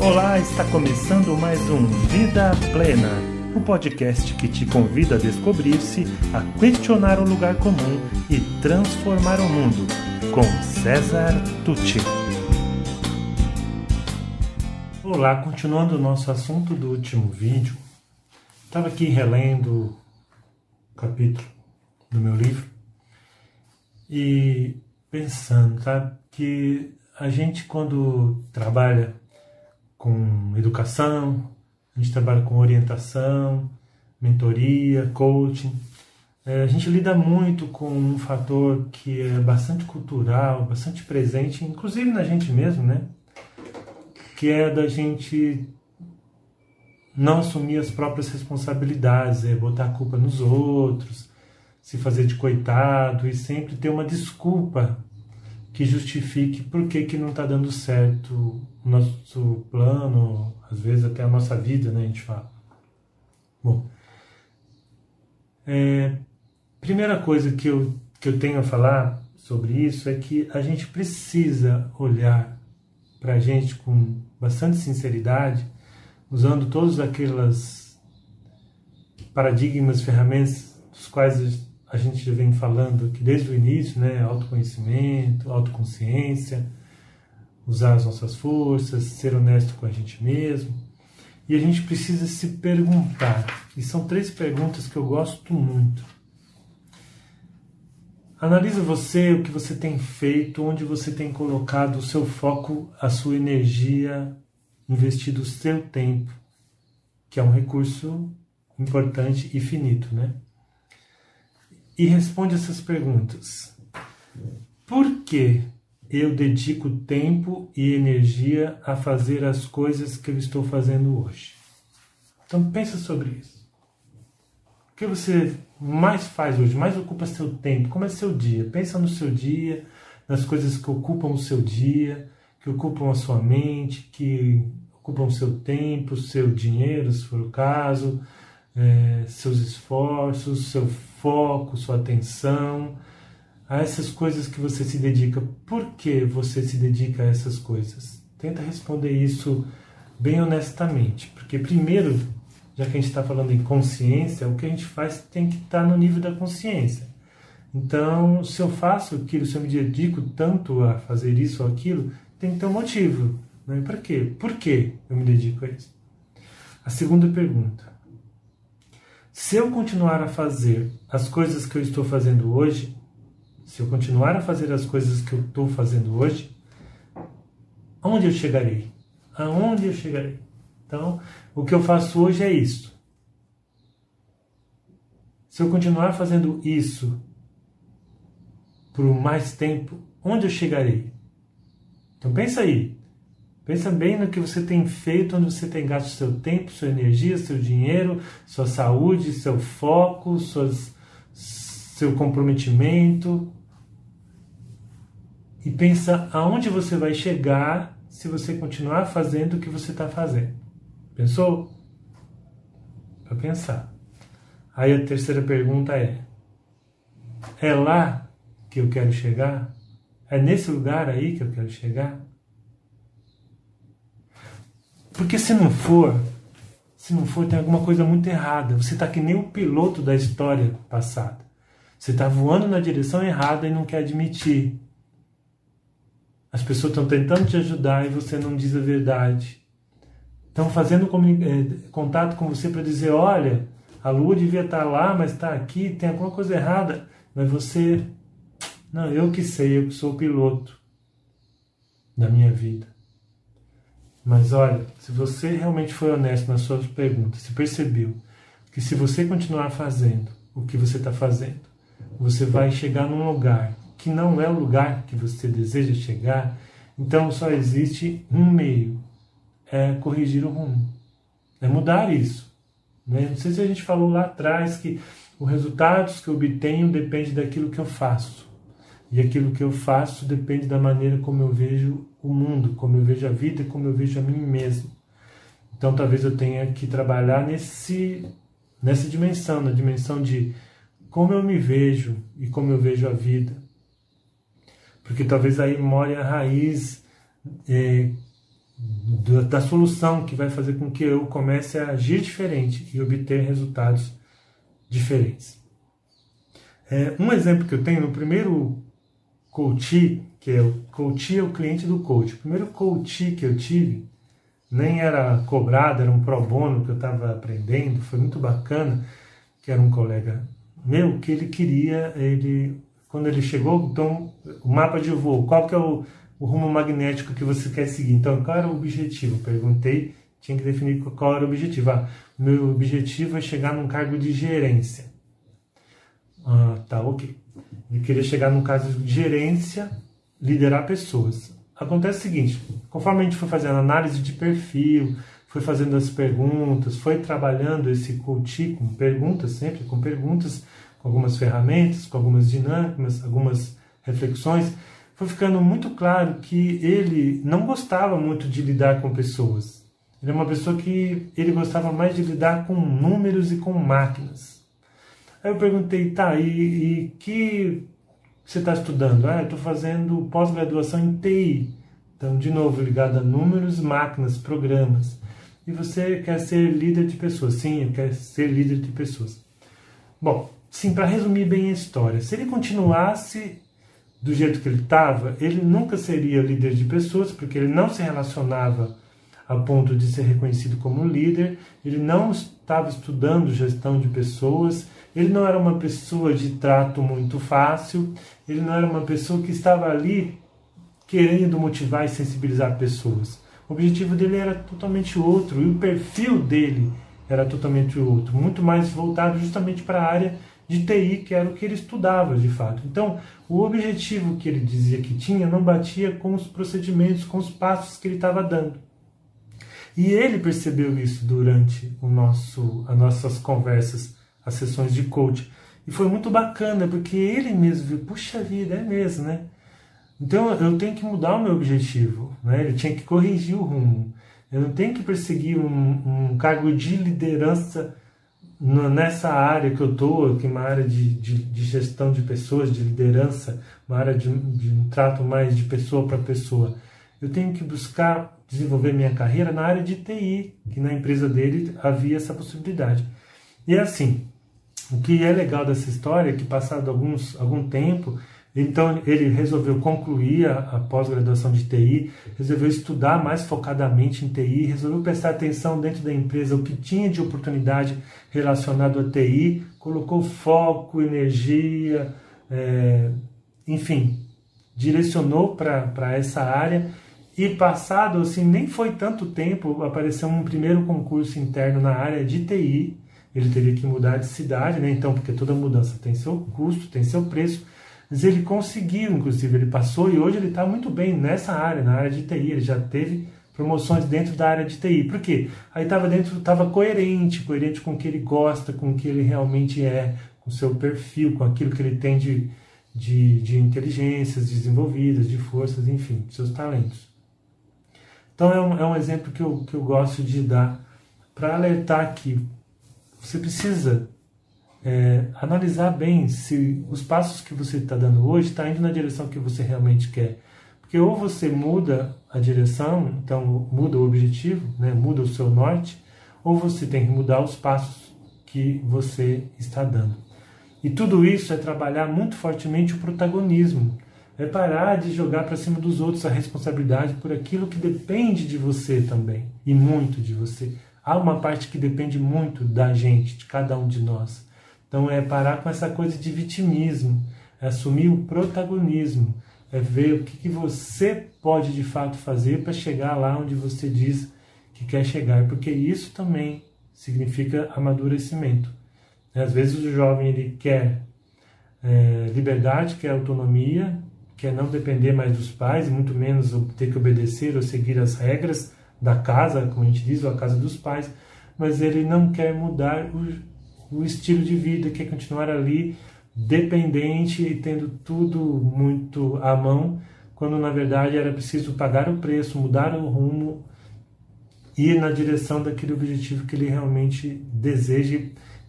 Olá, está começando mais um Vida Plena, o um podcast que te convida a descobrir-se, a questionar o lugar comum e transformar o mundo, com César Tucci. Olá, continuando o nosso assunto do último vídeo, estava aqui relendo o capítulo do meu livro e pensando, sabe, que a gente quando trabalha com educação, a gente trabalha com orientação, mentoria, coaching. É, a gente lida muito com um fator que é bastante cultural, bastante presente, inclusive na gente mesmo, né? Que é da gente não assumir as próprias responsabilidades, é botar a culpa nos outros, se fazer de coitado e sempre ter uma desculpa que justifique por que, que não está dando certo o nosso plano, às vezes até a nossa vida, né? A gente fala. Bom, é, primeira coisa que eu, que eu tenho a falar sobre isso é que a gente precisa olhar para a gente com bastante sinceridade, usando todos aquelas paradigmas, ferramentas dos quais a gente vem falando aqui desde o início, né? Autoconhecimento, autoconsciência, usar as nossas forças, ser honesto com a gente mesmo. E a gente precisa se perguntar. E são três perguntas que eu gosto muito. Analisa você, o que você tem feito, onde você tem colocado o seu foco, a sua energia, investido o seu tempo, que é um recurso importante e finito, né? E responde essas perguntas. Por que eu dedico tempo e energia a fazer as coisas que eu estou fazendo hoje? Então pensa sobre isso. O que você mais faz hoje, mais ocupa seu tempo? Como é seu dia? Pensa no seu dia, nas coisas que ocupam o seu dia, que ocupam a sua mente, que ocupam seu tempo, seu dinheiro, se for o caso, é, seus esforços, seu foco, sua atenção a essas coisas que você se dedica. Por que você se dedica a essas coisas? Tenta responder isso bem honestamente, porque primeiro, já que a gente está falando em consciência, o que a gente faz tem que estar tá no nível da consciência. Então, se eu faço aquilo, se eu me dedico tanto a fazer isso ou aquilo, tem que ter um motivo. Né? Para quê? Por que eu me dedico a isso? A segunda pergunta: se eu continuar a fazer as coisas que eu estou fazendo hoje, se eu continuar a fazer as coisas que eu estou fazendo hoje, aonde eu chegarei? Aonde eu chegarei? Então, o que eu faço hoje é isso. Se eu continuar fazendo isso por mais tempo, onde eu chegarei? Então pensa aí. Pensa bem no que você tem feito, onde você tem gasto seu tempo, sua energia, seu dinheiro, sua saúde, seu foco, suas, seu comprometimento. E pensa aonde você vai chegar se você continuar fazendo o que você está fazendo. Pensou? Para pensar. Aí a terceira pergunta é: é lá que eu quero chegar? É nesse lugar aí que eu quero chegar? Porque se não for, se não for, tem alguma coisa muito errada. Você está que nem o piloto da história passada. Você está voando na direção errada e não quer admitir. As pessoas estão tentando te ajudar e você não diz a verdade. Estão fazendo é, contato com você para dizer: olha, a lua devia estar tá lá, mas está aqui, tem alguma coisa errada. Mas você, não, eu que sei, eu que sou o piloto da minha vida. Mas olha, se você realmente foi honesto nas suas perguntas, se percebeu que se você continuar fazendo o que você está fazendo, você vai chegar num lugar que não é o lugar que você deseja chegar, então só existe um meio: é corrigir o rumo, é mudar isso. Né? Não sei se a gente falou lá atrás que os resultados que eu obtenho depende daquilo que eu faço. E aquilo que eu faço depende da maneira como eu vejo o mundo, como eu vejo a vida e como eu vejo a mim mesmo. Então talvez eu tenha que trabalhar nesse, nessa dimensão, na dimensão de como eu me vejo e como eu vejo a vida. Porque talvez aí more a raiz é, da, da solução que vai fazer com que eu comece a agir diferente e obter resultados diferentes. É, um exemplo que eu tenho no primeiro coach, que é o coach é o cliente do coach. O primeiro coach que eu tive nem era cobrado, era um pro bono que eu estava aprendendo, foi muito bacana, que era um colega meu que ele queria, ele quando ele chegou, então o mapa de voo, qual que é o, o rumo magnético que você quer seguir? Então, qual era o objetivo? Perguntei, tinha que definir qual era o objetivo. Ah, meu objetivo é chegar num cargo de gerência. Ah, tá, ok. Ele queria chegar num caso de gerência, liderar pessoas. Acontece o seguinte, conforme a gente foi fazendo análise de perfil, foi fazendo as perguntas, foi trabalhando esse coaching com perguntas, sempre com perguntas, com algumas ferramentas, com algumas dinâmicas, algumas reflexões, foi ficando muito claro que ele não gostava muito de lidar com pessoas. Ele é uma pessoa que ele gostava mais de lidar com números e com máquinas. Aí eu perguntei, tá, e, e que você está estudando? Ah, estou fazendo pós-graduação em TI. Então, de novo, ligado a números, máquinas, programas. E você quer ser líder de pessoas? Sim, eu quero ser líder de pessoas. Bom, sim, para resumir bem a história, se ele continuasse do jeito que ele estava, ele nunca seria líder de pessoas, porque ele não se relacionava a ponto de ser reconhecido como líder, ele não estava estudando gestão de pessoas, ele não era uma pessoa de trato muito fácil, ele não era uma pessoa que estava ali querendo motivar e sensibilizar pessoas. O objetivo dele era totalmente outro e o perfil dele era totalmente outro, muito mais voltado justamente para a área de TI, que era o que ele estudava de fato. Então, o objetivo que ele dizia que tinha não batia com os procedimentos, com os passos que ele estava dando. E ele percebeu isso durante o nosso, as nossas conversas, as sessões de coaching. E foi muito bacana, porque ele mesmo viu, puxa vida, é mesmo, né? Então eu tenho que mudar o meu objetivo, né? Ele tinha que corrigir o rumo. Eu não tenho que perseguir um, um cargo de liderança nessa área que eu estou, que é uma área de, de, de, gestão de pessoas, de liderança, uma área de, de um trato mais de pessoa para pessoa, eu tenho que buscar desenvolver minha carreira na área de TI, que na empresa dele havia essa possibilidade. E é assim, o que é legal dessa história é que passado alguns, algum tempo, então ele resolveu concluir a, a pós-graduação de TI, resolveu estudar mais focadamente em TI, resolveu prestar atenção dentro da empresa o que tinha de oportunidade relacionado a TI, colocou foco, energia, é, enfim, direcionou para essa área. E passado assim nem foi tanto tempo apareceu um primeiro concurso interno na área de TI ele teria que mudar de cidade né então porque toda mudança tem seu custo tem seu preço mas ele conseguiu, inclusive, ele passou e hoje ele está muito bem nessa área, na área de TI. Ele já teve promoções dentro da área de TI. Por quê? Aí estava dentro, estava coerente, coerente com o que ele gosta, com o que ele realmente é, com o seu perfil, com aquilo que ele tem de, de, de inteligências desenvolvidas, de forças, enfim, seus talentos. Então é um, é um exemplo que eu, que eu gosto de dar para alertar que você precisa é, analisar bem se os passos que você está dando hoje está indo na direção que você realmente quer. Porque ou você muda a direção, então muda o objetivo, né, muda o seu norte, ou você tem que mudar os passos que você está dando. E tudo isso é trabalhar muito fortemente o protagonismo. É parar de jogar para cima dos outros a responsabilidade por aquilo que depende de você também, e muito de você. Há uma parte que depende muito da gente, de cada um de nós. Então é parar com essa coisa de vitimismo, é assumir o protagonismo, é ver o que, que você pode de fato fazer para chegar lá onde você diz que quer chegar, porque isso também significa amadurecimento. Às vezes o jovem ele quer é, liberdade, quer autonomia, quer não depender mais dos pais, muito menos ter que obedecer ou seguir as regras da casa, como a gente diz, ou a casa dos pais, mas ele não quer mudar o, o estilo de vida, quer continuar ali dependente e tendo tudo muito à mão, quando na verdade era preciso pagar o preço, mudar o rumo, ir na direção daquele objetivo que ele realmente deseja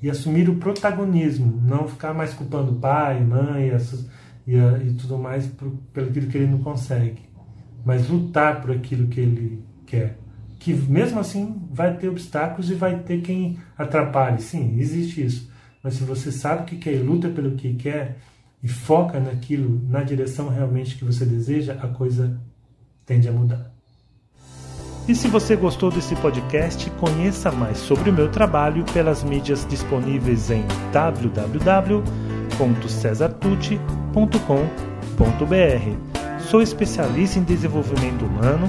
e assumir o protagonismo, não ficar mais culpando pai, mãe e, e, e tudo mais por, pelo que ele não consegue, mas lutar por aquilo que ele quer. Que mesmo assim vai ter obstáculos e vai ter quem atrapalhe. Sim, existe isso. Mas se você sabe o que quer e luta pelo que quer e foca naquilo, na direção realmente que você deseja, a coisa tende a mudar. E se você gostou desse podcast, conheça mais sobre o meu trabalho pelas mídias disponíveis em www.cesartucci.com.br. Sou especialista em desenvolvimento humano,